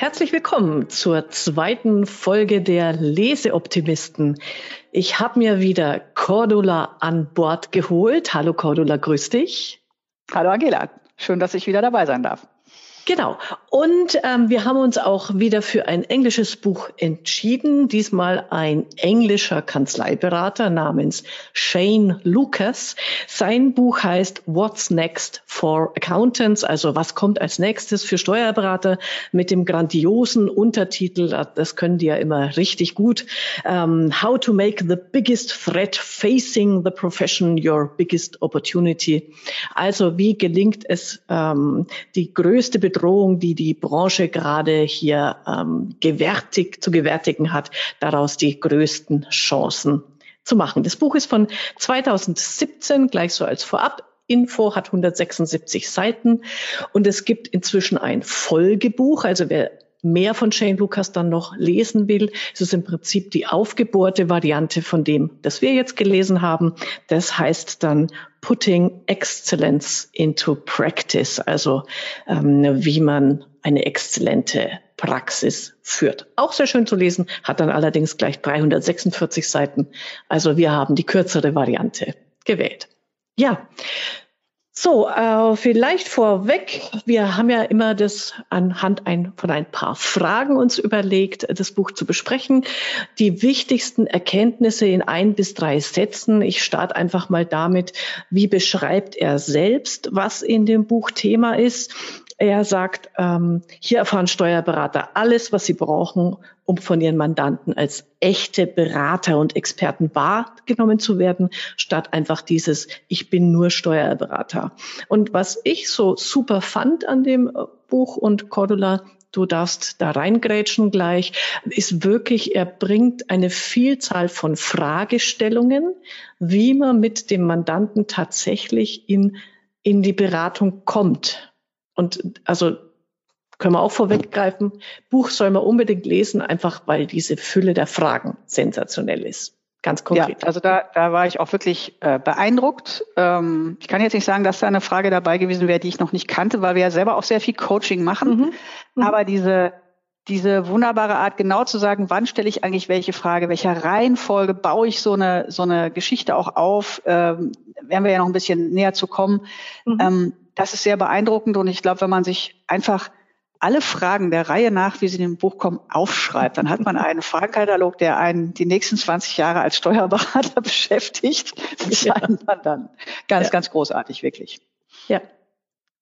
Herzlich willkommen zur zweiten Folge der Leseoptimisten. Ich habe mir wieder Cordula an Bord geholt. Hallo Cordula, grüß dich. Hallo Angela, schön, dass ich wieder dabei sein darf. Genau. Und ähm, wir haben uns auch wieder für ein englisches Buch entschieden. Diesmal ein englischer Kanzleiberater namens Shane Lucas. Sein Buch heißt What's Next for Accountants, also was kommt als nächstes für Steuerberater mit dem grandiosen Untertitel, das können die ja immer richtig gut, ähm, How to make the biggest threat facing the profession your biggest opportunity. Also wie gelingt es, ähm, die größte Bedrohung, die die Branche gerade hier ähm, gewärtig, zu gewärtigen hat, daraus die größten Chancen zu machen. Das Buch ist von 2017, gleich so als Vorab. Info hat 176 Seiten und es gibt inzwischen ein Folgebuch. Also wer mehr von Shane Lucas dann noch lesen will, ist es im Prinzip die aufgebohrte Variante von dem, das wir jetzt gelesen haben. Das heißt dann Putting Excellence into Practice, also ähm, wie man eine exzellente Praxis führt. Auch sehr schön zu lesen, hat dann allerdings gleich 346 Seiten. Also wir haben die kürzere Variante gewählt. Ja, so, äh, vielleicht vorweg. Wir haben ja immer das anhand ein, von ein paar Fragen uns überlegt, das Buch zu besprechen. Die wichtigsten Erkenntnisse in ein bis drei Sätzen. Ich starte einfach mal damit, wie beschreibt er selbst, was in dem Buch Thema ist. Er sagt, ähm, hier erfahren Steuerberater alles, was sie brauchen, um von ihren Mandanten als echte Berater und Experten wahrgenommen zu werden, statt einfach dieses, ich bin nur Steuerberater. Und was ich so super fand an dem äh, Buch und Cordula, du darfst da reingrätschen gleich, ist wirklich, er bringt eine Vielzahl von Fragestellungen, wie man mit dem Mandanten tatsächlich in, in die Beratung kommt. Und also können wir auch vorweggreifen, Buch soll man unbedingt lesen, einfach weil diese Fülle der Fragen sensationell ist. Ganz konkret. Ja, also da, da war ich auch wirklich äh, beeindruckt. Ähm, ich kann jetzt nicht sagen, dass da eine Frage dabei gewesen wäre, die ich noch nicht kannte, weil wir ja selber auch sehr viel Coaching machen. Mhm. Mhm. Aber diese, diese wunderbare Art, genau zu sagen, wann stelle ich eigentlich welche Frage, welcher Reihenfolge baue ich so eine, so eine Geschichte auch auf, ähm, werden wir ja noch ein bisschen näher zu kommen. Mhm. Ähm, das ist sehr beeindruckend und ich glaube, wenn man sich einfach alle Fragen der Reihe nach, wie sie in dem Buch kommen, aufschreibt, dann hat man einen Fragenkatalog, der einen die nächsten 20 Jahre als Steuerberater beschäftigt. Das ja. man dann ganz, ja. ganz großartig, wirklich. Ja,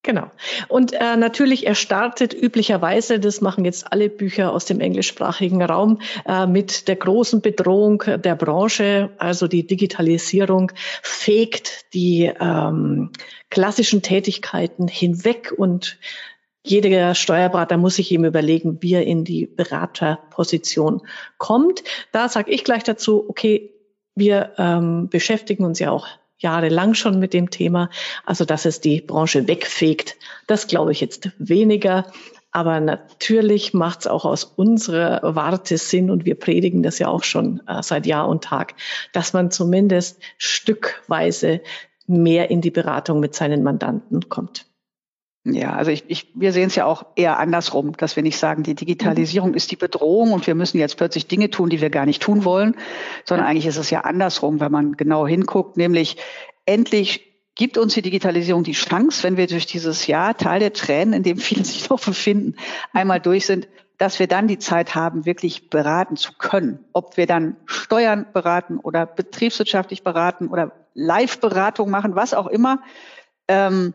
Genau. Und äh, natürlich, er startet üblicherweise, das machen jetzt alle Bücher aus dem englischsprachigen Raum, äh, mit der großen Bedrohung der Branche, also die Digitalisierung fegt die ähm, klassischen Tätigkeiten hinweg und jeder Steuerberater muss sich eben überlegen, wie er in die Beraterposition kommt. Da sage ich gleich dazu, okay, wir ähm, beschäftigen uns ja auch jahrelang schon mit dem Thema. Also, dass es die Branche wegfegt, das glaube ich jetzt weniger. Aber natürlich macht es auch aus unserer Warte Sinn und wir predigen das ja auch schon äh, seit Jahr und Tag, dass man zumindest stückweise mehr in die Beratung mit seinen Mandanten kommt. Ja, also ich, ich, wir sehen es ja auch eher andersrum, dass wir nicht sagen, die Digitalisierung mhm. ist die Bedrohung und wir müssen jetzt plötzlich Dinge tun, die wir gar nicht tun wollen, sondern eigentlich ist es ja andersrum, wenn man genau hinguckt, nämlich endlich gibt uns die Digitalisierung die Chance, wenn wir durch dieses Jahr Teil der Tränen, in dem viele sich noch befinden, einmal durch sind, dass wir dann die Zeit haben, wirklich beraten zu können. Ob wir dann Steuern beraten oder betriebswirtschaftlich beraten oder Live-Beratung machen, was auch immer. Ähm,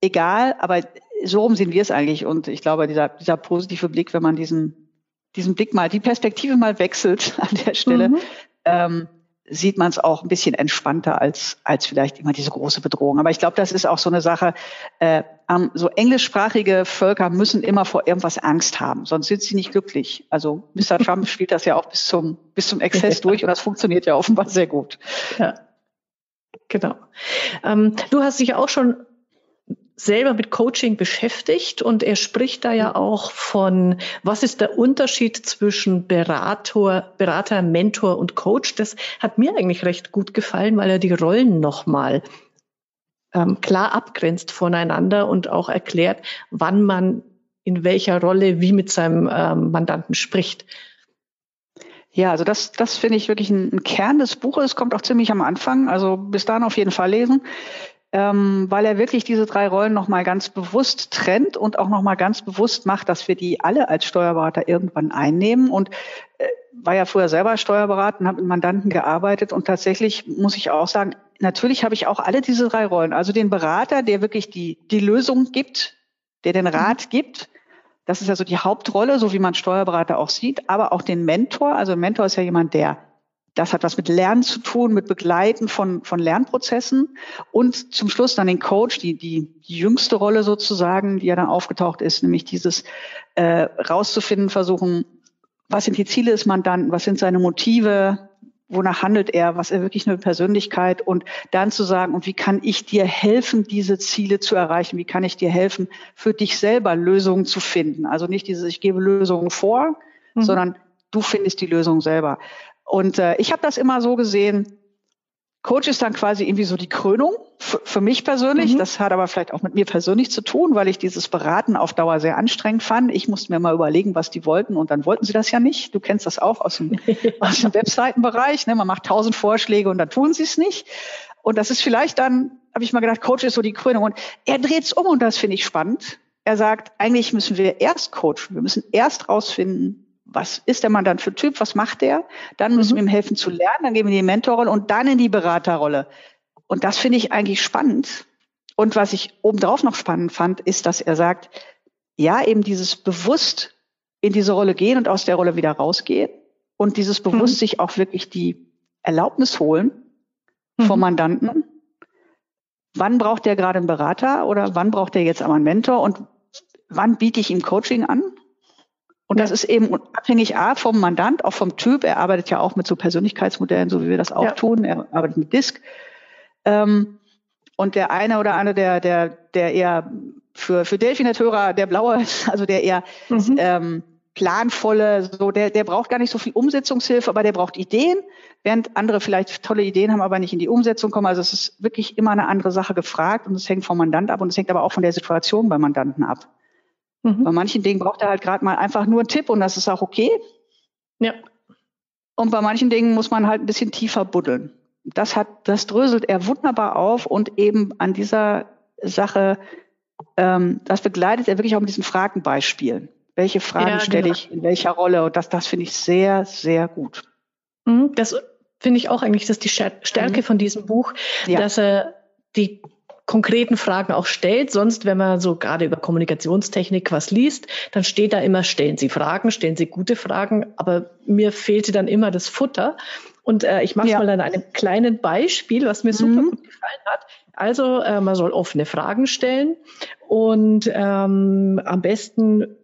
egal, aber so rum sehen wir es eigentlich. Und ich glaube, dieser, dieser positive Blick, wenn man diesen, diesen Blick mal, die Perspektive mal wechselt an der Stelle, mhm. ähm, sieht man es auch ein bisschen entspannter als, als vielleicht immer diese große Bedrohung. Aber ich glaube, das ist auch so eine Sache, äh, so englischsprachige Völker müssen immer vor irgendwas Angst haben, sonst sind sie nicht glücklich. Also Mr. Trump spielt das ja auch bis zum, bis zum Exzess durch und das funktioniert ja offenbar sehr gut. Ja. Genau. Ähm, du hast dich auch schon selber mit Coaching beschäftigt und er spricht da ja auch von, was ist der Unterschied zwischen Berater, Berater, Mentor und Coach. Das hat mir eigentlich recht gut gefallen, weil er die Rollen nochmal ähm, klar abgrenzt voneinander und auch erklärt, wann man in welcher Rolle wie mit seinem ähm, Mandanten spricht. Ja, also das, das finde ich wirklich ein, ein Kern des Buches. Kommt auch ziemlich am Anfang. Also bis dahin auf jeden Fall lesen ähm, weil er wirklich diese drei Rollen nochmal ganz bewusst trennt und auch nochmal ganz bewusst macht, dass wir die alle als Steuerberater irgendwann einnehmen. Und äh, war ja früher selber Steuerberater und habe mit Mandanten gearbeitet und tatsächlich muss ich auch sagen, natürlich habe ich auch alle diese drei Rollen. Also den Berater, der wirklich die, die Lösung gibt, der den Rat gibt. Das ist ja so die Hauptrolle, so wie man Steuerberater auch sieht, aber auch den Mentor. Also Mentor ist ja jemand, der das hat was mit Lernen zu tun, mit Begleiten von, von Lernprozessen und zum Schluss dann den Coach, die, die, die jüngste Rolle sozusagen, die ja dann aufgetaucht ist, nämlich dieses äh, rauszufinden, versuchen, was sind die Ziele des Mandanten, was sind seine Motive, wonach handelt er, was er wirklich eine Persönlichkeit und dann zu sagen, und wie kann ich dir helfen, diese Ziele zu erreichen? Wie kann ich dir helfen, für dich selber Lösungen zu finden? Also nicht dieses, ich gebe Lösungen vor, mhm. sondern du findest die Lösung selber. Und äh, ich habe das immer so gesehen, Coach ist dann quasi irgendwie so die Krönung für mich persönlich. Mhm. Das hat aber vielleicht auch mit mir persönlich zu tun, weil ich dieses Beraten auf Dauer sehr anstrengend fand. Ich musste mir mal überlegen, was die wollten und dann wollten sie das ja nicht. Du kennst das auch aus dem, aus dem Webseitenbereich. Ne? Man macht tausend Vorschläge und dann tun sie es nicht. Und das ist vielleicht dann, habe ich mal gedacht, Coach ist so die Krönung. Und er dreht es um und das finde ich spannend. Er sagt, eigentlich müssen wir erst coachen. Wir müssen erst rausfinden, was ist der Mann dann für Typ, was macht der? Dann müssen mhm. wir ihm helfen zu lernen, dann gehen wir in die Mentorrolle und dann in die Beraterrolle. Und das finde ich eigentlich spannend. Und was ich obendrauf noch spannend fand, ist, dass er sagt, ja, eben dieses bewusst in diese Rolle gehen und aus der Rolle wieder rausgehen und dieses bewusst mhm. sich auch wirklich die Erlaubnis holen vom mhm. Mandanten. Wann braucht der gerade einen Berater oder wann braucht er jetzt aber einen Mentor und wann biete ich ihm Coaching an? Und das ist eben abhängig A vom Mandant, auch vom Typ. Er arbeitet ja auch mit so Persönlichkeitsmodellen, so wie wir das auch ja. tun. Er arbeitet mit Disk. Ähm, und der eine oder andere, der, der, der eher für, für Delfinateure der blaue ist, also der eher mhm. ähm, planvolle, so der, der braucht gar nicht so viel Umsetzungshilfe, aber der braucht Ideen, während andere vielleicht tolle Ideen haben, aber nicht in die Umsetzung kommen. Also es ist wirklich immer eine andere Sache gefragt und es hängt vom Mandant ab und es hängt aber auch von der Situation beim Mandanten ab. Mhm. Bei manchen Dingen braucht er halt gerade mal einfach nur einen Tipp und das ist auch okay. Ja. Und bei manchen Dingen muss man halt ein bisschen tiefer buddeln. Das hat, das dröselt er wunderbar auf und eben an dieser Sache, ähm, das begleitet er wirklich auch mit diesen Fragenbeispielen. Welche Fragen ja, stelle genau. ich in welcher Rolle? Und das, das finde ich sehr, sehr gut. Mhm, das finde ich auch eigentlich, das ist die Stärke mhm. von diesem Buch, ja. dass er die konkreten Fragen auch stellt. Sonst, wenn man so gerade über Kommunikationstechnik was liest, dann steht da immer, stellen Sie Fragen, stellen Sie gute Fragen. Aber mir fehlte dann immer das Futter. Und äh, ich mache ja. mal an einem kleinen Beispiel, was mir super mhm. gut gefallen hat. Also äh, man soll offene Fragen stellen und ähm, am besten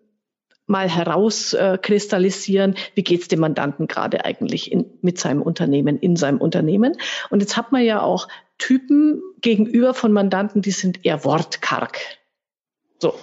mal herauskristallisieren, wie geht's dem Mandanten gerade eigentlich in, mit seinem Unternehmen, in seinem Unternehmen. Und jetzt hat man ja auch Typen gegenüber von Mandanten, die sind eher wortkarg. So,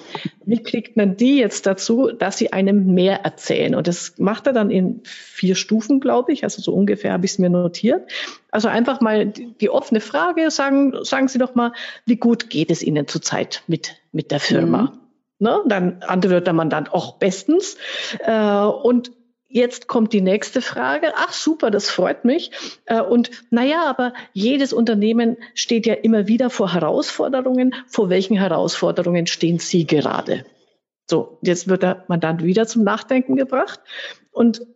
wie kriegt man die jetzt dazu, dass sie einem mehr erzählen? Und das macht er dann in vier Stufen, glaube ich. Also so ungefähr habe ich es mir notiert. Also einfach mal die, die, offene Frage, sagen, sagen Sie doch mal, wie gut geht es Ihnen zurzeit mit, mit der Firma? Mhm. Ne? Dann antwortet der Mandant auch bestens. Äh, und Jetzt kommt die nächste Frage. Ach super, das freut mich. Äh, und naja, aber jedes Unternehmen steht ja immer wieder vor Herausforderungen. Vor welchen Herausforderungen stehen Sie gerade? So, jetzt wird der Mandant wieder zum Nachdenken gebracht. Und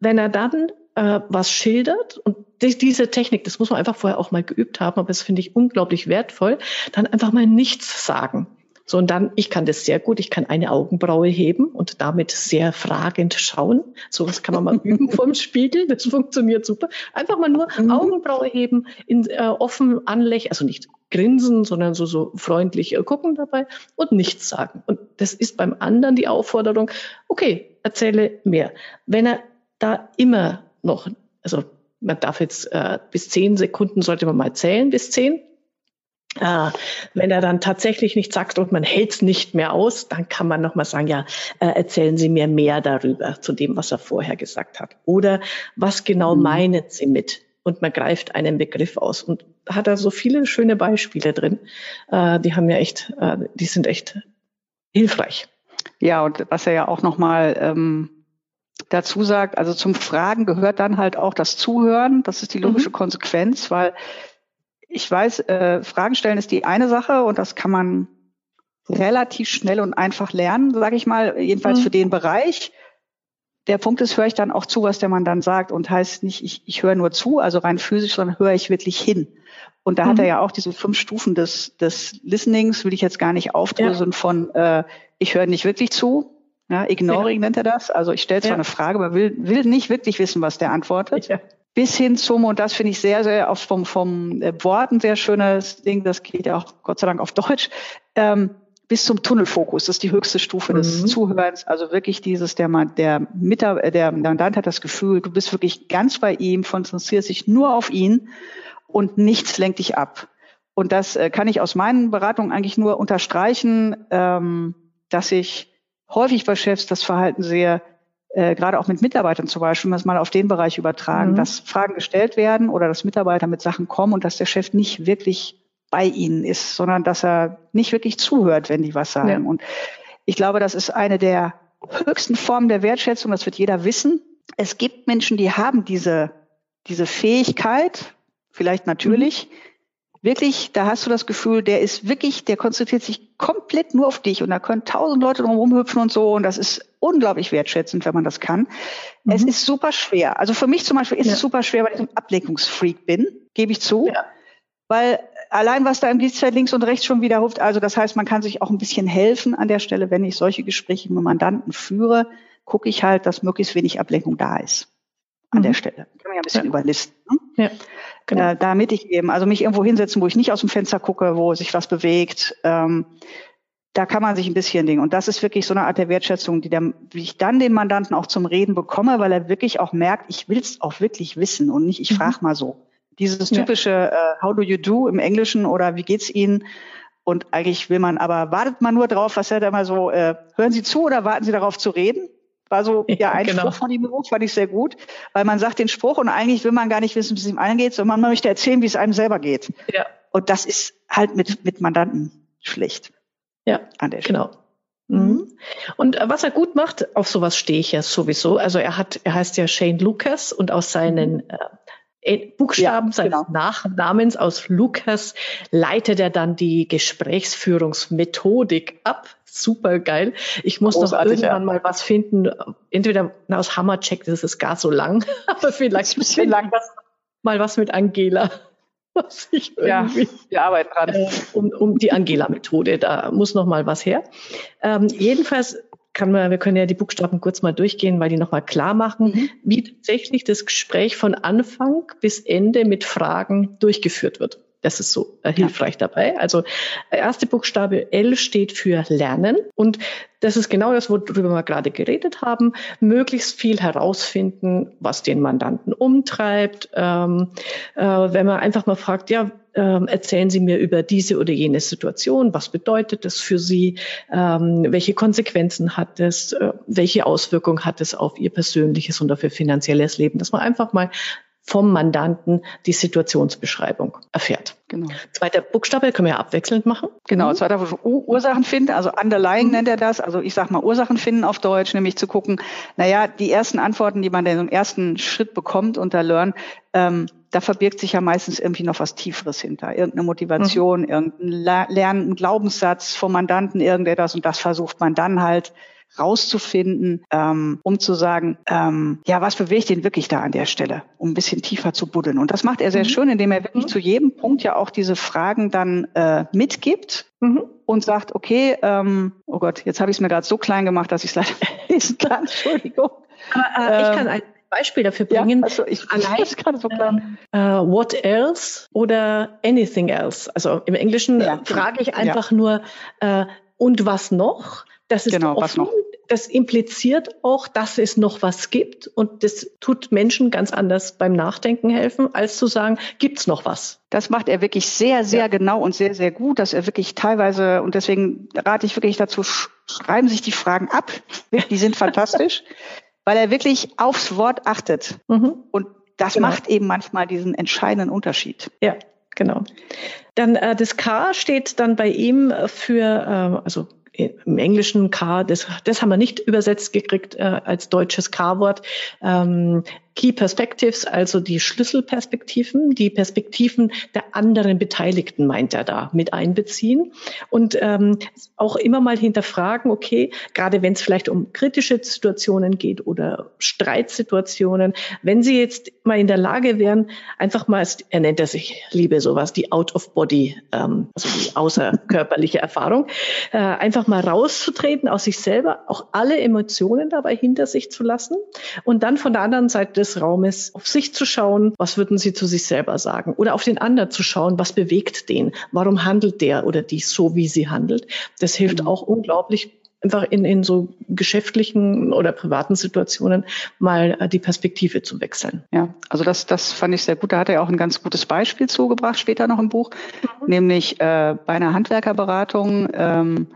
wenn er dann äh, was schildert und die, diese Technik, das muss man einfach vorher auch mal geübt haben, aber das finde ich unglaublich wertvoll, dann einfach mal nichts sagen. So, und dann, ich kann das sehr gut, ich kann eine Augenbraue heben und damit sehr fragend schauen. So was kann man mal üben vom Spiegel, das funktioniert super. Einfach mal nur mhm. Augenbraue heben, in, äh, offen anlächeln, also nicht grinsen, sondern so, so freundlich äh, gucken dabei und nichts sagen. Und das ist beim anderen die Aufforderung, okay, erzähle mehr. Wenn er da immer noch, also man darf jetzt äh, bis zehn Sekunden sollte man mal zählen, bis zehn, äh, wenn er dann tatsächlich nichts sagt und man hält es nicht mehr aus, dann kann man nochmal sagen, ja, äh, erzählen Sie mir mehr darüber, zu dem, was er vorher gesagt hat. Oder was genau mhm. meinen Sie mit? Und man greift einen Begriff aus. Und da hat er so viele schöne Beispiele drin. Äh, die haben ja echt, äh, die sind echt hilfreich. Ja, und was er ja auch nochmal ähm, dazu sagt, also zum Fragen gehört dann halt auch das Zuhören. Das ist die logische mhm. Konsequenz, weil ich weiß, äh, Fragen stellen ist die eine Sache und das kann man relativ schnell und einfach lernen, sage ich mal, jedenfalls mhm. für den Bereich. Der Punkt ist, höre ich dann auch zu, was der Mann dann sagt und heißt nicht, ich, ich höre nur zu, also rein physisch, sondern höre ich wirklich hin. Und da mhm. hat er ja auch diese fünf Stufen des, des Listenings, will ich jetzt gar nicht aufdröseln ja. von, äh, ich höre nicht wirklich zu, ja, Ignoring ja. nennt er das. Also ich stelle zwar ja. eine Frage, aber will, will nicht wirklich wissen, was der antwortet. Bis hin zum, und das finde ich sehr, sehr auch vom, vom äh, Wort ein sehr schönes Ding, das geht ja auch Gott sei Dank auf Deutsch, ähm, bis zum Tunnelfokus. Das ist die höchste Stufe mhm. des Zuhörens. Also wirklich dieses, der, der, Mitar äh, der Mandant hat das Gefühl, du bist wirklich ganz bei ihm, konzentrierst dich nur auf ihn und nichts lenkt dich ab. Und das äh, kann ich aus meinen Beratungen eigentlich nur unterstreichen, ähm, dass ich häufig bei Chefs das Verhalten sehe, äh, gerade auch mit Mitarbeitern zum Beispiel, das mal auf den Bereich übertragen, mhm. dass Fragen gestellt werden oder dass Mitarbeiter mit Sachen kommen und dass der Chef nicht wirklich bei ihnen ist, sondern dass er nicht wirklich zuhört, wenn die was sagen. Ja. Und ich glaube, das ist eine der höchsten Formen der Wertschätzung, das wird jeder wissen. Es gibt Menschen, die haben diese, diese Fähigkeit, vielleicht natürlich, mhm wirklich, da hast du das Gefühl, der ist wirklich, der konzentriert sich komplett nur auf dich und da können tausend Leute drum rumhüpfen und so und das ist unglaublich wertschätzend, wenn man das kann. Mhm. Es ist super schwer. Also für mich zum Beispiel ist ja. es super schwer, weil ich ein Ablenkungsfreak bin, gebe ich zu. Ja. Weil allein was da im Dienstfeld links und rechts schon wieder ruft, also das heißt, man kann sich auch ein bisschen helfen an der Stelle, wenn ich solche Gespräche mit Mandanten führe, gucke ich halt, dass möglichst wenig Ablenkung da ist an mhm. der Stelle. Kann man ja ein bisschen ja. überlisten. Ne? Ja, genau. Äh, damit ich eben, also mich irgendwo hinsetzen, wo ich nicht aus dem Fenster gucke, wo sich was bewegt. Ähm, da kann man sich ein bisschen dingen. Und das ist wirklich so eine Art der Wertschätzung, die, der, wie ich dann den Mandanten auch zum Reden bekomme, weil er wirklich auch merkt, ich will es auch wirklich wissen und nicht, ich mhm. frage mal so. Dieses typische ja. uh, How do you do im Englischen oder wie geht's Ihnen? Und eigentlich will man, aber wartet man nur drauf, was er da mal so, äh, hören Sie zu oder warten Sie darauf zu reden? War so ja, ein genau. Spruch von ihm fand ich sehr gut, weil man sagt den Spruch und eigentlich will man gar nicht wissen, wie es ihm allen geht, sondern man möchte erzählen, wie es einem selber geht. Ja. Und das ist halt mit, mit Mandanten schlecht. Ja, an der Stelle. genau. Mhm. mhm. Und äh, was er gut macht, auf sowas stehe ich ja sowieso. Also er hat, er heißt ja Shane Lucas und aus seinen mhm. äh, Buchstaben ja, seines genau. Nachnamens aus Lucas leitet er dann die Gesprächsführungsmethodik ab super geil. Ich muss Großartig, noch irgendwann ja. mal was finden. Entweder aus Hammercheck, das ist gar so lang, aber vielleicht ein bisschen lang. Was, mal was mit Angela. Was ich ja, wir arbeiten dran. Äh, um, um die Angela-Methode, da muss noch mal was her. Ähm, jedenfalls kann man, wir können ja die Buchstaben kurz mal durchgehen, weil die nochmal klar machen, mhm. wie tatsächlich das Gespräch von Anfang bis Ende mit Fragen durchgeführt wird. Das ist so äh, hilfreich ja. dabei. Also der erste Buchstabe L steht für Lernen und das ist genau das, worüber wir gerade geredet haben. Möglichst viel herausfinden, was den Mandanten umtreibt. Ähm, äh, wenn man einfach mal fragt, ja, ähm, erzählen Sie mir über diese oder jene Situation. Was bedeutet das für Sie? Ähm, welche Konsequenzen hat es? Äh, welche Auswirkungen hat es auf Ihr persönliches und auf Ihr finanzielles Leben? Dass man einfach mal vom Mandanten die Situationsbeschreibung erfährt. Genau. Zweiter Buchstabe können wir ja abwechselnd machen. Genau, mhm. zweiter Buchstabe Ursachen finden, also underlying mhm. nennt er das, also ich sag mal Ursachen finden auf Deutsch, nämlich zu gucken, naja, die ersten Antworten, die man in im ersten Schritt bekommt unter Learn, ähm, da verbirgt sich ja meistens irgendwie noch was Tieferes hinter. Irgendeine Motivation, mhm. irgendein Lernen, Glaubenssatz vom Mandanten, irgendetwas und das versucht man dann halt rauszufinden, ähm, um zu sagen, ähm, ja, was bewegt ihn wirklich da an der Stelle, um ein bisschen tiefer zu buddeln. Und das macht er sehr mhm. schön, indem er wirklich mhm. zu jedem Punkt ja auch diese Fragen dann äh, mitgibt. Mhm. Und sagt, okay, ähm, oh Gott, jetzt habe ich es mir gerade so klein gemacht, dass ich es leider lesen kann. Entschuldigung. Aber, äh, ich kann ein Beispiel dafür bringen. Ja, also ich Allein, gerade so klein. Äh, what else oder anything else. Also im Englischen ja. frage ich einfach ja. nur äh, und was noch? Das ist genau, offen. Das impliziert auch, dass es noch was gibt. Und das tut Menschen ganz anders beim Nachdenken helfen, als zu sagen, gibt's noch was? Das macht er wirklich sehr, sehr ja. genau und sehr, sehr gut, dass er wirklich teilweise, und deswegen rate ich wirklich dazu, schreiben sich die Fragen ab. Die sind fantastisch, weil er wirklich aufs Wort achtet. Mhm. Und das genau. macht eben manchmal diesen entscheidenden Unterschied. Ja, genau. Dann äh, das K steht dann bei ihm für, äh, also im Englischen K, das, das haben wir nicht übersetzt gekriegt äh, als deutsches K-Wort. Ähm, Key Perspectives, also die Schlüsselperspektiven, die Perspektiven der anderen Beteiligten, meint er da, mit einbeziehen. Und ähm, auch immer mal hinterfragen, okay, gerade wenn es vielleicht um kritische Situationen geht oder Streitsituationen, wenn Sie jetzt mal in der Lage wären, einfach mal, er nennt er sich, liebe sowas, die Out-of-Body, ähm, also die außerkörperliche Erfahrung, äh, einfach mal rauszutreten aus sich selber, auch alle Emotionen dabei hinter sich zu lassen und dann von der anderen Seite des Raumes auf sich zu schauen, was würden Sie zu sich selber sagen? Oder auf den anderen zu schauen, was bewegt den? Warum handelt der oder die so, wie sie handelt? Das hilft mhm. auch unglaublich, einfach in, in so geschäftlichen oder privaten Situationen mal äh, die Perspektive zu wechseln. Ja, also das, das fand ich sehr gut. Da hat er auch ein ganz gutes Beispiel zugebracht, später noch im Buch, mhm. nämlich äh, bei einer Handwerkerberatung. Ähm,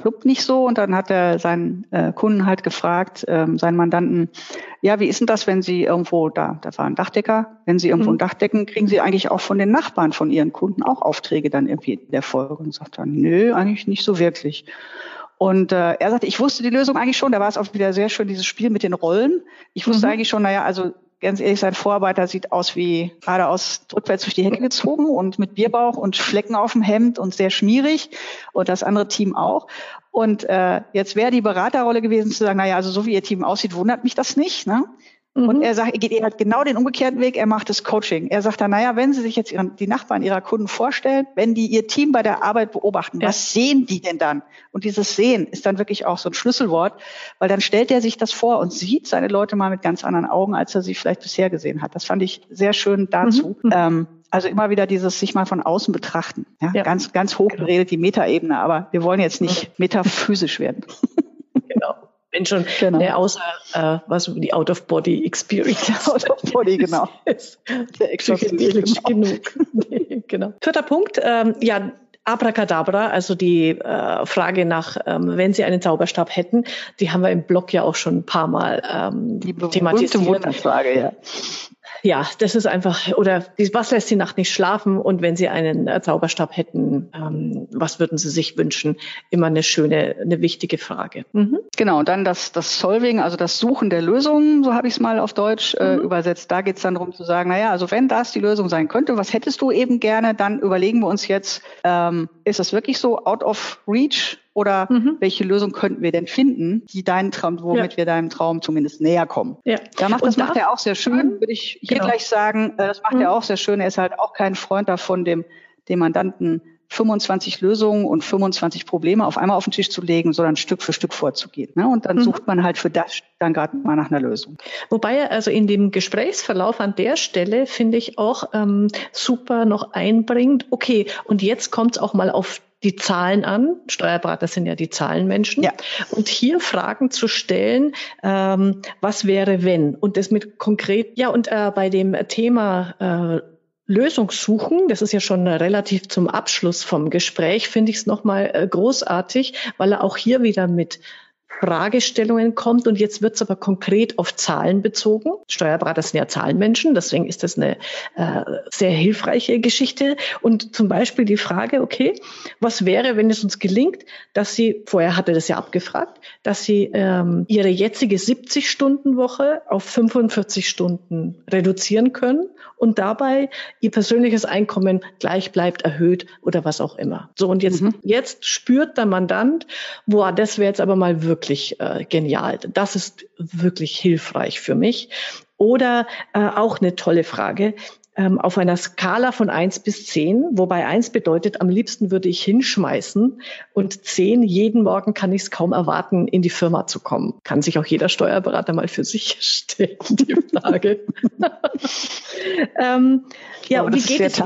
fluppt nicht so. Und dann hat er seinen äh, Kunden halt gefragt, ähm, seinen Mandanten, ja, wie ist denn das, wenn Sie irgendwo, da, da war ein Dachdecker, wenn Sie irgendwo mhm. ein Dach decken, kriegen Sie eigentlich auch von den Nachbarn von Ihren Kunden auch Aufträge dann irgendwie in der Folge? Und sagt dann, nö, eigentlich nicht so wirklich. Und äh, er sagte, ich wusste die Lösung eigentlich schon. Da war es auch wieder sehr schön, dieses Spiel mit den Rollen. Ich wusste mhm. eigentlich schon, naja, also ganz ehrlich, sein Vorarbeiter sieht aus wie geradeaus rückwärts durch die Hecke gezogen und mit Bierbauch und Flecken auf dem Hemd und sehr schmierig und das andere Team auch. Und äh, jetzt wäre die Beraterrolle gewesen zu sagen, naja, also so wie ihr Team aussieht, wundert mich das nicht. Ne? Mhm. Und er sagt, er geht halt genau den umgekehrten Weg, er macht das Coaching. Er sagt dann, naja, wenn Sie sich jetzt ihren, die Nachbarn Ihrer Kunden vorstellen, wenn die Ihr Team bei der Arbeit beobachten, ja. was sehen die denn dann? Und dieses Sehen ist dann wirklich auch so ein Schlüsselwort, weil dann stellt er sich das vor und sieht seine Leute mal mit ganz anderen Augen, als er sie vielleicht bisher gesehen hat. Das fand ich sehr schön dazu. Mhm. Ähm, also immer wieder dieses sich mal von außen betrachten. Ja, ja. Ganz, ganz hoch genau. geredet die Metaebene, aber wir wollen jetzt nicht metaphysisch werden. Wenn schon genau. ne, außer äh, was die Out of Body Experience. Out of Body, genau. Der psychedelisch genau. genug. nee, genau. Vierter Punkt, ähm, ja. Abracadabra, also die äh, Frage nach, ähm, wenn Sie einen Zauberstab hätten, die haben wir im Blog ja auch schon ein paar Mal ähm, die thematisiert. Wunderfrage, ja ja, das ist einfach, oder was lässt die Nacht nicht schlafen? Und wenn Sie einen äh, Zauberstab hätten, ähm, was würden Sie sich wünschen? Immer eine schöne, eine wichtige Frage. Mhm. Genau, und dann das, das Solving, also das Suchen der Lösungen, so habe ich es mal auf Deutsch äh, mhm. übersetzt. Da geht es dann darum zu sagen, naja, also wenn das die Lösung sein könnte, was hättest du eben gerne? Dann überlegen wir uns jetzt, ähm, ist das wirklich so out of reach? Oder mhm. welche Lösung könnten wir denn finden, die deinen Traum, womit ja. wir deinem Traum zumindest näher kommen? Ja. Da macht, das macht er auch sehr schön, würde ich hier genau. gleich sagen. Äh, das macht mhm. er auch sehr schön. Er ist halt auch kein Freund davon, dem, dem Mandanten 25 Lösungen und 25 Probleme auf einmal auf den Tisch zu legen, sondern Stück für Stück vorzugehen. Ne? Und dann mhm. sucht man halt für das dann gerade mal nach einer Lösung. Wobei er also in dem Gesprächsverlauf an der Stelle, finde ich, auch ähm, super noch einbringt, okay, und jetzt kommt es auch mal auf die Zahlen an. Steuerberater sind ja die Zahlenmenschen. Ja. Und hier Fragen zu stellen, ähm, was wäre wenn? Und das mit konkret, ja, und äh, bei dem Thema äh, Lösung suchen, das ist ja schon relativ zum Abschluss vom Gespräch, finde ich es nochmal äh, großartig, weil er auch hier wieder mit Fragestellungen kommt und jetzt wird es aber konkret auf Zahlen bezogen. Steuerberater sind ja Zahlenmenschen, deswegen ist das eine äh, sehr hilfreiche Geschichte. Und zum Beispiel die Frage, okay, was wäre, wenn es uns gelingt, dass Sie, vorher hatte das ja abgefragt, dass Sie ähm, Ihre jetzige 70-Stunden-Woche auf 45 Stunden reduzieren können und dabei Ihr persönliches Einkommen gleich bleibt, erhöht oder was auch immer. So, und jetzt, mhm. jetzt spürt der Mandant, boah, das wäre jetzt aber mal wirklich wirklich äh, genial. Das ist wirklich hilfreich für mich. Oder äh, auch eine tolle Frage ähm, auf einer Skala von eins bis zehn, wobei eins bedeutet, am liebsten würde ich hinschmeißen und zehn jeden Morgen kann ich es kaum erwarten, in die Firma zu kommen. Kann sich auch jeder Steuerberater mal für sich stellen, die Frage. ähm, ja, und wie geht es.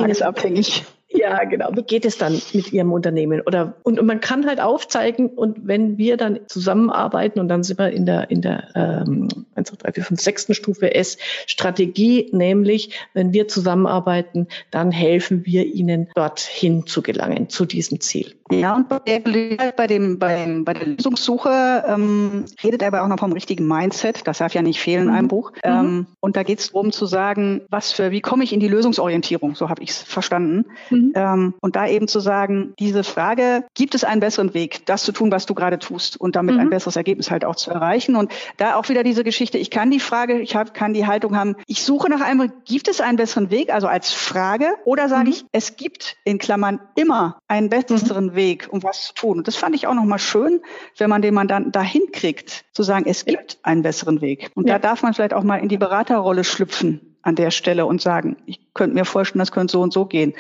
Ihnen? Ja, genau. Wie geht es dann mit Ihrem Unternehmen? Oder und, und man kann halt aufzeigen und wenn wir dann zusammenarbeiten und dann sind wir in der in der ähm, 1, 2, 3, 4, 5, 6. Stufe S Strategie, nämlich wenn wir zusammenarbeiten, dann helfen wir Ihnen dorthin zu gelangen zu diesem Ziel. Ja, und bei der, bei dem, bei, bei der Lösungssuche ähm, redet er aber auch noch vom richtigen Mindset. Das darf ja nicht fehlen in einem mhm. Buch. Mhm. Ähm, und da geht es darum zu sagen, was für, wie komme ich in die Lösungsorientierung? So habe ich es verstanden. Mhm. Ähm, und da eben zu sagen, diese Frage, gibt es einen besseren Weg, das zu tun, was du gerade tust und damit ein mhm. besseres Ergebnis halt auch zu erreichen? Und da auch wieder diese Geschichte, ich kann die Frage, ich hab, kann die Haltung haben, ich suche nach einem, gibt es einen besseren Weg, also als Frage, oder sage mhm. ich, es gibt in Klammern immer einen besseren Weg, um was zu tun. Und das fand ich auch nochmal schön, wenn man den Mandanten dahin kriegt, zu sagen, es gibt einen besseren Weg. Und ja. da darf man vielleicht auch mal in die Beraterrolle schlüpfen an der Stelle und sagen, ich könnte mir vorstellen, das könnte so und so gehen.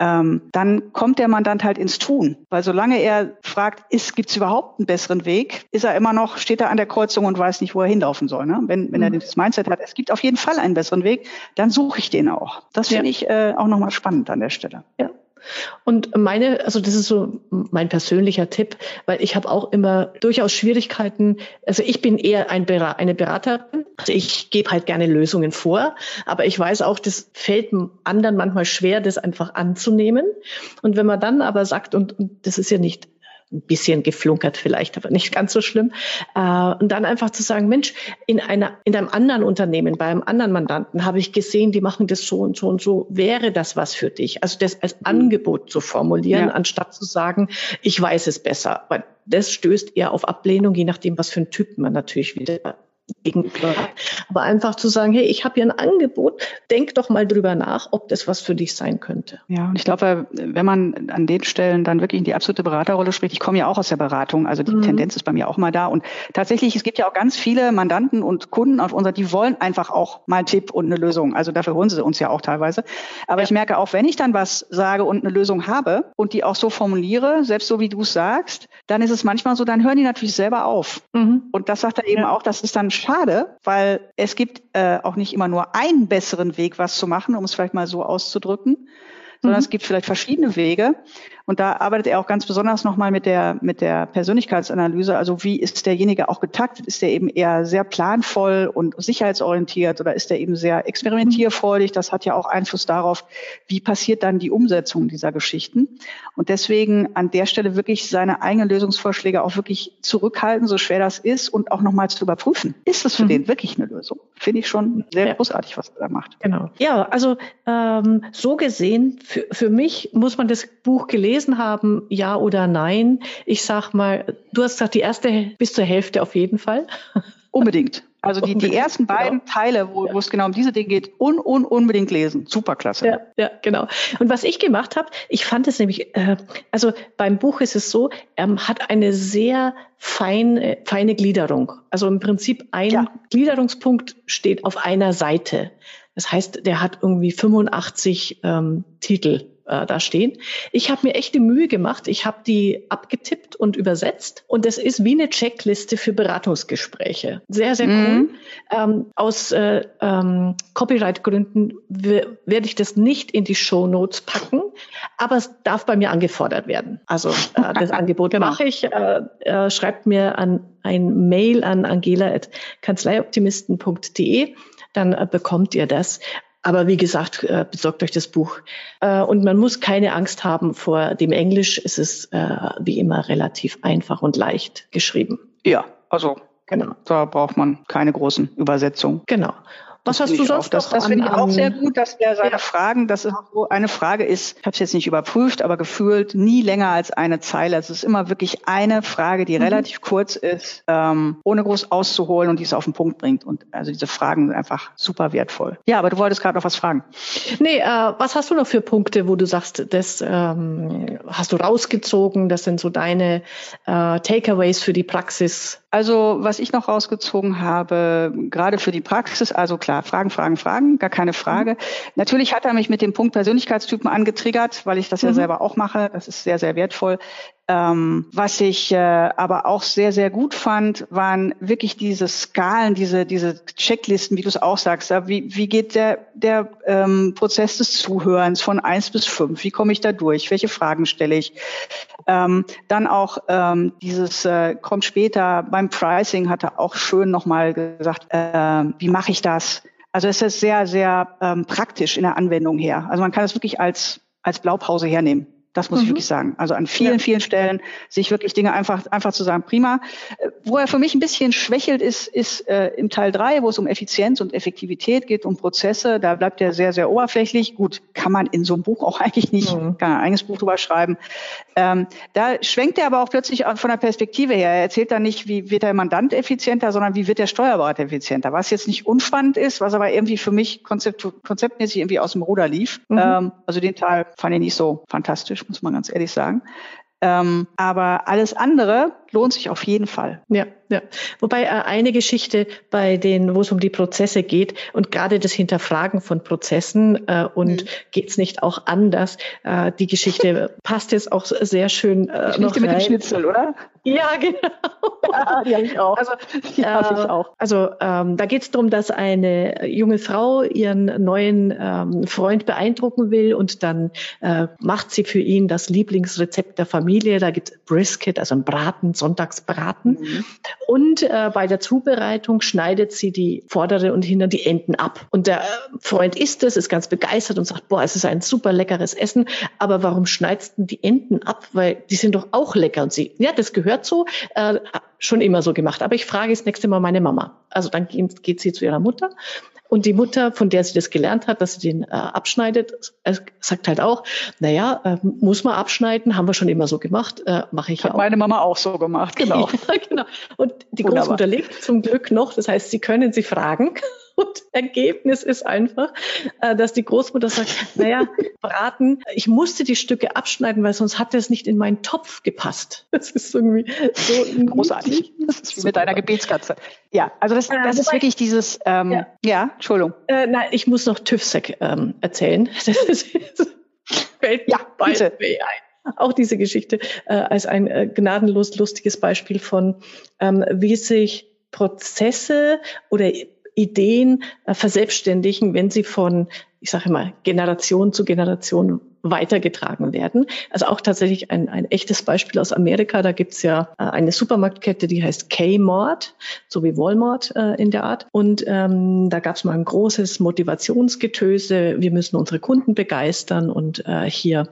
Ähm, dann kommt der Mandant halt ins Tun. Weil solange er fragt, gibt es überhaupt einen besseren Weg, ist er immer noch, steht er an der Kreuzung und weiß nicht, wo er hinlaufen soll. Ne? Wenn, wenn mhm. er das Mindset hat, es gibt auf jeden Fall einen besseren Weg, dann suche ich den auch. Das finde ja. ich äh, auch nochmal spannend an der Stelle. Ja. Und meine, also das ist so mein persönlicher Tipp, weil ich habe auch immer durchaus Schwierigkeiten. Also ich bin eher ein Ber eine Beraterin. Also ich gebe halt gerne Lösungen vor, aber ich weiß auch, das fällt anderen manchmal schwer, das einfach anzunehmen. Und wenn man dann aber sagt, und, und das ist ja nicht ein bisschen geflunkert vielleicht, aber nicht ganz so schlimm. Äh, und dann einfach zu sagen, Mensch, in einer, in einem anderen Unternehmen, bei einem anderen Mandanten habe ich gesehen, die machen das so und so und so. Wäre das was für dich? Also das als Angebot zu formulieren, ja. anstatt zu sagen, ich weiß es besser. Weil das stößt eher auf Ablehnung, je nachdem, was für ein Typ man natürlich wieder gegenüber. Aber einfach zu sagen, hey, ich habe hier ein Angebot, denk doch mal drüber nach, ob das was für dich sein könnte. Ja, und ich glaube, wenn man an den Stellen dann wirklich in die absolute Beraterrolle spricht, ich komme ja auch aus der Beratung, also die mhm. Tendenz ist bei mir auch mal da. Und tatsächlich, es gibt ja auch ganz viele Mandanten und Kunden auf unserer, die wollen einfach auch mal einen Tipp und eine Lösung. Also dafür holen sie uns ja auch teilweise. Aber ja. ich merke auch, wenn ich dann was sage und eine Lösung habe und die auch so formuliere, selbst so wie du es sagst, dann ist es manchmal so, dann hören die natürlich selber auf. Mhm. Und das sagt er eben ja. auch, das ist dann schade, weil es gibt äh, auch nicht immer nur einen besseren Weg, was zu machen, um es vielleicht mal so auszudrücken, sondern mhm. es gibt vielleicht verschiedene Wege. Und da arbeitet er auch ganz besonders nochmal mit der, mit der Persönlichkeitsanalyse. Also wie ist derjenige auch getaktet? Ist der eben eher sehr planvoll und sicherheitsorientiert oder ist der eben sehr experimentierfreudig? Das hat ja auch Einfluss darauf, wie passiert dann die Umsetzung dieser Geschichten. Und deswegen an der Stelle wirklich seine eigenen Lösungsvorschläge auch wirklich zurückhalten, so schwer das ist und auch nochmal zu überprüfen. Ist das für mhm. den wirklich eine Lösung? Finde ich schon sehr ja. großartig, was er da macht. Genau. Ja, also ähm, so gesehen, für, für mich muss man das Buch gelesen gelesen haben, ja oder nein. Ich sag mal, du hast gesagt, die erste bis zur Hälfte auf jeden Fall. Unbedingt. Also die, die ersten genau. beiden genau. Teile, wo, ja. wo es genau um diese Dinge geht, un, un, unbedingt lesen. Superklasse. Ja, ja, genau. Und was ich gemacht habe, ich fand es nämlich, äh, also beim Buch ist es so, er ähm, hat eine sehr feine, feine Gliederung. Also im Prinzip ein ja. Gliederungspunkt steht auf einer Seite. Das heißt, der hat irgendwie 85 ähm, Titel äh, da stehen. Ich habe mir echt die Mühe gemacht. Ich habe die abgetippt und übersetzt. Und das ist wie eine Checkliste für Beratungsgespräche. Sehr, sehr mhm. cool. Ähm, aus äh, ähm, Copyright-Gründen werde ich das nicht in die Show Notes packen, aber es darf bei mir angefordert werden. Also äh, das Angebot genau. mache ich. Äh, äh, schreibt mir an ein Mail an angela.kanzleioptimisten.de dann äh, bekommt ihr das. Aber wie gesagt, äh, besorgt euch das Buch. Äh, und man muss keine Angst haben vor dem Englisch. Es ist äh, wie immer relativ einfach und leicht geschrieben. Ja, also genau. da braucht man keine großen Übersetzungen. Genau. Was hast du sonst Das, das finde ich auch sehr gut, dass der seine ja. Fragen, dass es so eine Frage ist, ich habe es jetzt nicht überprüft, aber gefühlt nie länger als eine Zeile. Es ist immer wirklich eine Frage, die mhm. relativ kurz ist, ähm, ohne groß auszuholen und die es auf den Punkt bringt. Und also diese Fragen sind einfach super wertvoll. Ja, aber du wolltest gerade noch was fragen. Nee, äh, was hast du noch für Punkte, wo du sagst, das ähm, hast du rausgezogen, das sind so deine äh, Takeaways für die Praxis? Also was ich noch rausgezogen habe, gerade für die Praxis, also klar, Fragen, Fragen, Fragen, gar keine Frage. Mhm. Natürlich hat er mich mit dem Punkt Persönlichkeitstypen angetriggert, weil ich das ja mhm. selber auch mache. Das ist sehr, sehr wertvoll. Ähm, was ich äh, aber auch sehr, sehr gut fand, waren wirklich diese Skalen, diese, diese Checklisten, wie du es auch sagst. Wie, wie geht der, der ähm, Prozess des Zuhörens von eins bis fünf? Wie komme ich da durch? Welche Fragen stelle ich? Ähm, dann auch ähm, dieses äh, kommt später beim Pricing hat er auch schön nochmal gesagt, äh, wie mache ich das? Also es ist sehr, sehr ähm, praktisch in der Anwendung her. Also man kann es wirklich als, als Blaupause hernehmen. Das muss mhm. ich wirklich sagen. Also an vielen, ja. vielen Stellen sich wirklich Dinge einfach, einfach zu sagen, prima. Wo er für mich ein bisschen schwächelt, ist, ist äh, im Teil drei, wo es um Effizienz und Effektivität geht, um Prozesse. Da bleibt er sehr, sehr oberflächlich. Gut, kann man in so einem Buch auch eigentlich nicht, mhm. kann ein eigenes Buch drüber schreiben. Ähm, da schwenkt er aber auch plötzlich von der Perspektive her. Er erzählt dann nicht, wie wird der Mandant effizienter, sondern wie wird der Steuerberater effizienter. Was jetzt nicht unspannend ist, was aber irgendwie für mich konzept, konzeptmäßig irgendwie aus dem Ruder lief. Mhm. Ähm, also den Teil fand ich nicht so fantastisch, muss man ganz ehrlich sagen. Ähm, aber alles andere lohnt sich auf jeden Fall. Ja, ja. Wobei äh, eine Geschichte, bei denen, wo es um die Prozesse geht und gerade das Hinterfragen von Prozessen äh, und mhm. geht's nicht auch anders, äh, die Geschichte passt jetzt auch sehr schön äh, noch rein. mit dem Schnitzel, oder? Ja, genau. Ja, die habe ich auch. Also, die habe ich äh, auch. Also ähm, da geht es darum, dass eine junge Frau ihren neuen ähm, Freund beeindrucken will und dann äh, macht sie für ihn das Lieblingsrezept der Familie. Da gibt es Brisket, also ein Braten, Sonntagsbraten. Mhm. Und äh, bei der Zubereitung schneidet sie die vordere und hinter die Enden ab. Und der Freund isst es, ist ganz begeistert und sagt, boah, es ist ein super leckeres Essen. Aber warum schneidest du die Enden ab? Weil die sind doch auch lecker. Und sie, ja, das gehört so. Äh, schon immer so gemacht. Aber ich frage das nächste Mal meine Mama. Also dann geht, geht sie zu ihrer Mutter und die Mutter, von der sie das gelernt hat, dass sie den äh, abschneidet, äh, sagt halt auch, naja, äh, muss man abschneiden, haben wir schon immer so gemacht, äh, mache ich hat ja auch. meine Mama auch so gemacht, genau. ja, genau. Und die Wunderbar. Großmutter lebt zum Glück noch, das heißt, sie können sie fragen. Und Ergebnis ist einfach, äh, dass die Großmutter sagt, naja, Braten, ich musste die Stücke abschneiden, weil sonst hat das nicht in meinen Topf gepasst. Das ist irgendwie so großartig. Das ist wie mit deiner Gebetskatze. Ja, also das, das ist wirklich dieses, ähm, ja. ja, Entschuldigung. Äh, nein, ich muss noch TÜV-Sec ähm, erzählen. Das, ist, das fällt ja, bald ein. Auch diese Geschichte äh, als ein äh, gnadenlos lustiges Beispiel von, ähm, wie sich Prozesse oder Ideen äh, verselbstständigen, wenn sie von, ich sage immer, Generation zu Generation weitergetragen werden. Also auch tatsächlich ein, ein echtes Beispiel aus Amerika. Da gibt's ja äh, eine Supermarktkette, die heißt Kmart, so wie Walmart äh, in der Art. Und ähm, da gab's mal ein großes Motivationsgetöse. Wir müssen unsere Kunden begeistern und äh, hier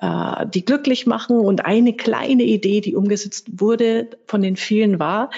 äh, die glücklich machen. Und eine kleine Idee, die umgesetzt wurde von den vielen war,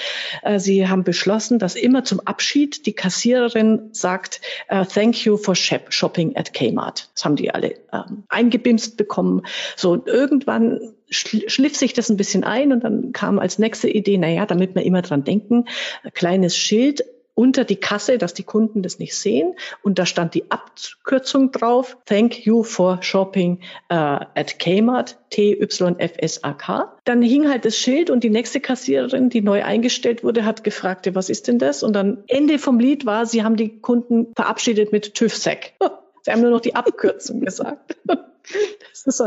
äh, sie haben beschlossen, dass immer zum Abschied die Kassiererin sagt, uh, thank you for shopping at Kmart. Das haben die alle ähm, eingebimst bekommen. So und irgendwann schliff sich das ein bisschen ein und dann kam als nächste Idee, na damit wir immer dran denken, ein kleines Schild unter die Kasse, dass die Kunden das nicht sehen. Und da stand die Abkürzung drauf. Thank you for shopping uh, at Kmart, T-Y-F-S-A-K. Dann hing halt das Schild und die nächste Kassiererin, die neu eingestellt wurde, hat gefragt, was ist denn das? Und dann Ende vom Lied war, sie haben die Kunden verabschiedet mit TÜV-Sec. Sie haben nur noch die Abkürzung gesagt.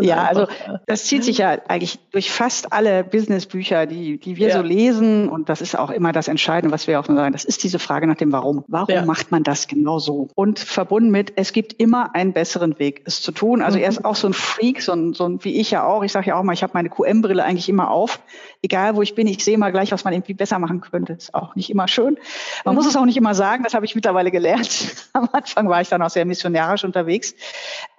ja, also das zieht sich ja eigentlich durch fast alle Businessbücher, die, die wir ja. so lesen. Und das ist auch immer das Entscheidende, was wir auch sagen. Das ist diese Frage nach dem Warum. Warum ja. macht man das genau so? Und verbunden mit, es gibt immer einen besseren Weg, es zu tun. Also mhm. er ist auch so ein Freak, so ein, so ein wie ich ja auch. Ich sage ja auch mal, ich habe meine QM-Brille eigentlich immer auf. Egal wo ich bin, ich sehe mal gleich, was man irgendwie besser machen könnte. Ist auch nicht immer schön. Man mhm. muss es auch nicht immer sagen, das habe ich mittlerweile gelernt. Am Anfang war ich dann auch sehr missionarisch unterwegs.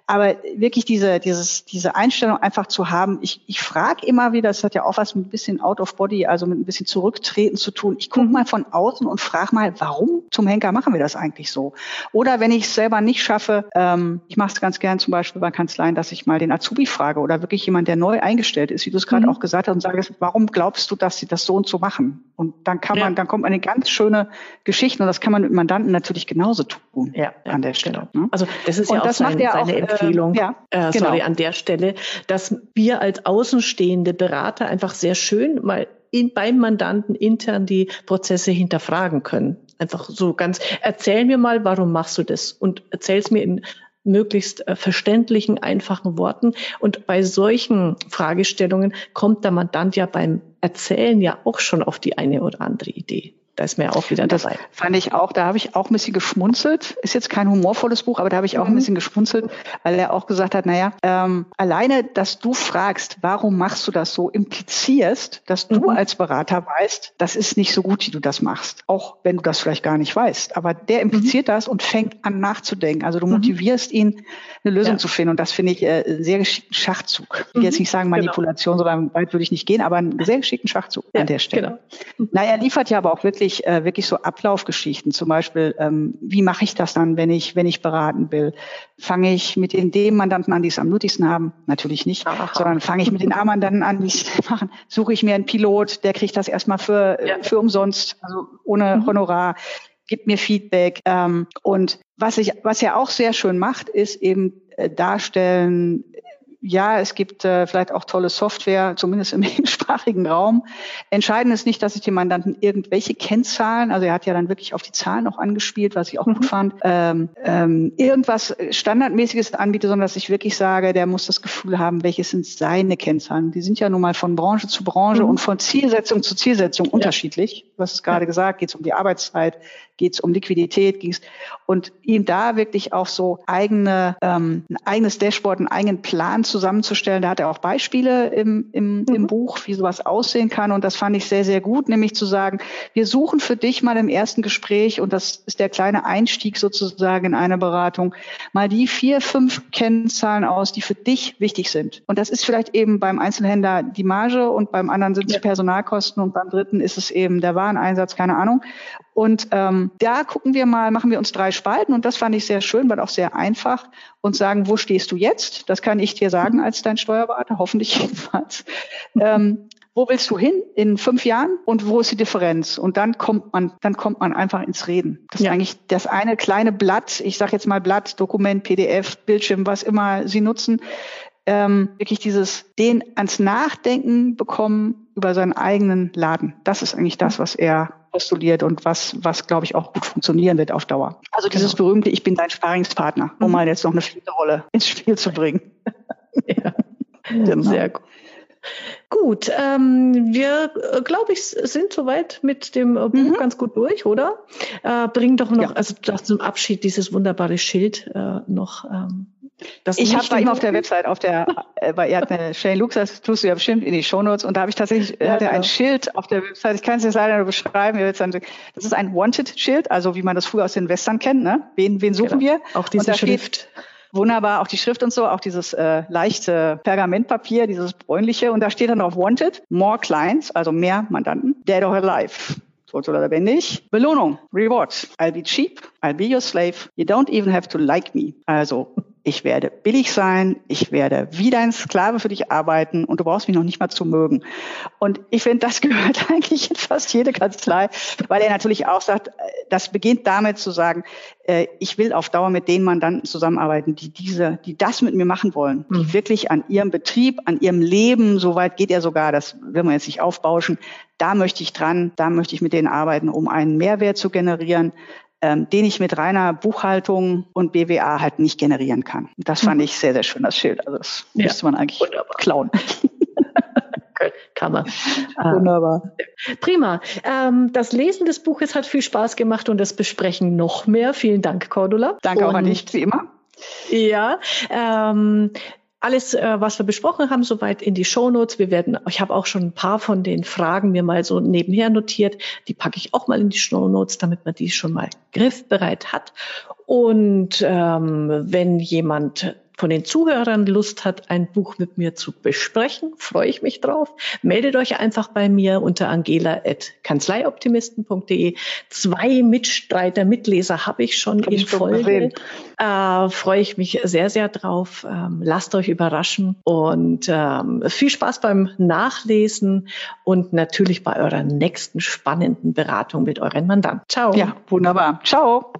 Aber wirklich diese, dieses, diese Einstellung einfach zu haben, ich, ich frage immer wieder, das hat ja auch was mit ein bisschen out of body, also mit ein bisschen zurücktreten zu tun. Ich gucke mhm. mal von außen und frage mal, warum zum Henker machen wir das eigentlich so? Oder wenn ich es selber nicht schaffe, ähm, ich mache es ganz gern zum Beispiel bei Kanzleien, dass ich mal den Azubi frage oder wirklich jemand, der neu eingestellt ist, wie du es gerade mhm. auch gesagt hast, und sage, warum glaubst du, dass sie das so und so machen? Und dann kann man, ja. dann kommt eine ganz schöne Geschichte und das kann man mit Mandanten natürlich genauso tun ja, an der Stelle. Genau. Ne? Also das ist und ja auch das sein, seine auch, Empfehlung, ja, äh, genau. sorry, an der Stelle, dass wir als außenstehende Berater einfach sehr schön mal in, beim Mandanten intern die Prozesse hinterfragen können. Einfach so ganz, erzähl mir mal, warum machst du das? Und erzähl es mir in möglichst äh, verständlichen, einfachen Worten. Und bei solchen Fragestellungen kommt der Mandant ja beim Erzählen ja auch schon auf die eine oder andere Idee. Da ist mir auch wieder das dabei. Fand ich auch, da habe ich auch ein bisschen geschmunzelt. Ist jetzt kein humorvolles Buch, aber da habe ich auch mhm. ein bisschen geschmunzelt, weil er auch gesagt hat, naja, ähm, alleine, dass du fragst, warum machst du das so, implizierst, dass du mhm. als Berater weißt, das ist nicht so gut, wie du das machst. Auch wenn du das vielleicht gar nicht weißt. Aber der impliziert mhm. das und fängt an nachzudenken. Also du mhm. motivierst ihn, eine Lösung ja. zu finden. Und das finde ich äh, sehr geschickten Schachzug. Ich will jetzt mhm. nicht sagen genau. Manipulation, genau. sondern weit würde ich nicht gehen, aber einen sehr geschickten Schachzug ja, an der Stelle. Genau. Na, er liefert ja aber auch wirklich, äh, wirklich so Ablaufgeschichten. Zum Beispiel, ähm, wie mache ich das dann, wenn ich, wenn ich beraten will? Fange ich mit den dem Mandanten an, die es am nötigsten haben? Natürlich nicht, Aha. sondern fange ich mit den A-Mandanten an, die es machen. Suche ich mir einen Pilot, der kriegt das erstmal für, ja. für umsonst, also ohne mhm. Honorar gibt mir Feedback. Ähm, und was ich, was er auch sehr schön macht, ist eben äh, darstellen, ja, es gibt äh, vielleicht auch tolle Software, zumindest im englischsprachigen Raum. Entscheidend ist nicht, dass ich dem Mandanten irgendwelche Kennzahlen, also er hat ja dann wirklich auf die Zahlen auch angespielt, was ich auch mhm. gut fand, ähm, ähm, irgendwas Standardmäßiges anbiete, sondern dass ich wirklich sage, der muss das Gefühl haben, welches sind seine Kennzahlen. Die sind ja nun mal von Branche zu Branche mhm. und von Zielsetzung zu Zielsetzung ja. unterschiedlich. Du hast es gerade ja. gesagt, geht es um die Arbeitszeit, geht es um Liquidität, ging's und ihm da wirklich auch so eigene, ähm, ein eigenes Dashboard, einen eigenen Plan zusammenzustellen. Da hat er auch Beispiele im, im, mhm. im Buch, wie sowas aussehen kann. Und das fand ich sehr, sehr gut, nämlich zu sagen, wir suchen für dich mal im ersten Gespräch, und das ist der kleine Einstieg sozusagen in eine Beratung, mal die vier, fünf Kennzahlen aus, die für dich wichtig sind. Und das ist vielleicht eben beim Einzelhändler die Marge und beim anderen sind es ja. Personalkosten und beim dritten ist es eben der Wareneinsatz, keine Ahnung. Und ähm, da gucken wir mal, machen wir uns drei Spalten und das fand ich sehr schön, weil auch sehr einfach und sagen, wo stehst du jetzt? Das kann ich dir sagen als dein Steuerberater, hoffentlich jedenfalls. Ähm, wo willst du hin in fünf Jahren und wo ist die Differenz? Und dann kommt man, dann kommt man einfach ins Reden. Das ja. ist eigentlich das eine kleine Blatt, ich sage jetzt mal Blatt, Dokument, PDF, Bildschirm, was immer Sie nutzen, ähm, wirklich dieses den ans Nachdenken bekommen über seinen eigenen Laden. Das ist eigentlich das, was er postuliert und was, was glaube ich auch gut funktionieren wird auf Dauer. Also dieses genau. berühmte, ich bin dein Sparingspartner, um mhm. mal jetzt noch eine vierte Rolle ins Spiel zu bringen. ja. Genau. Sehr gut. Gut, ähm, wir, äh, glaube ich, sind soweit mit dem äh, Buch mhm. ganz gut durch, oder? Äh, bring doch noch, ja. also zum Abschied dieses wunderbare Schild äh, noch ähm, das ich habe bei ihm auf der Website, auf der, äh, weil er hat eine Shane Lux, das tust du ja bestimmt in die Shownotes und da habe ich tatsächlich, ja, hat er genau. ein Schild auf der Website, ich kann es jetzt leider nur beschreiben, das ist ein Wanted-Schild, also wie man das früher aus den Western kennt, ne? Wen, wen suchen genau. wir? Auch diese Schrift. Steht, wunderbar, auch die Schrift und so, auch dieses äh, leichte Pergamentpapier, dieses bräunliche und da steht dann auch Wanted, more clients, also mehr Mandanten, dead or alive tot oder lebendig. Belohnung, Reward. I'll be cheap, I'll be your slave. You don't even have to like me. Also ich werde billig sein, ich werde wie dein Sklave für dich arbeiten und du brauchst mich noch nicht mal zu mögen. Und ich finde, das gehört eigentlich in fast jede Kanzlei, weil er natürlich auch sagt, äh, das beginnt damit zu sagen, äh, ich will auf Dauer mit den Mandanten zusammenarbeiten, die diese, die das mit mir machen wollen, die mhm. wirklich an ihrem Betrieb, an ihrem Leben, so weit geht er sogar, das will man jetzt nicht aufbauschen, da möchte ich dran, da möchte ich mit denen arbeiten, um einen Mehrwert zu generieren, ähm, den ich mit reiner Buchhaltung und BWA halt nicht generieren kann. Das fand mhm. ich sehr, sehr schön, das Schild. Also das ja. müsste man eigentlich Wunderbar. klauen. Kann man. Wunderbar. Prima. Ähm, das Lesen des Buches hat viel Spaß gemacht und das Besprechen noch mehr. Vielen Dank, Cordula. Danke und, auch an dich, wie immer. Ja, ähm, alles, äh, was wir besprochen haben, soweit in die Shownotes. Wir werden, ich habe auch schon ein paar von den Fragen mir mal so nebenher notiert. Die packe ich auch mal in die Shownotes, damit man die schon mal griffbereit hat. Und ähm, wenn jemand von den Zuhörern Lust hat, ein Buch mit mir zu besprechen, freue ich mich drauf. Meldet euch einfach bei mir unter angela.kanzleioptimisten.de. Zwei Mitstreiter, Mitleser habe ich schon Hab in ich Folge. Äh, freue ich mich sehr, sehr drauf. Ähm, lasst euch überraschen und ähm, viel Spaß beim Nachlesen und natürlich bei eurer nächsten spannenden Beratung mit euren Mandanten. Ciao. Ja, wunderbar. Ciao.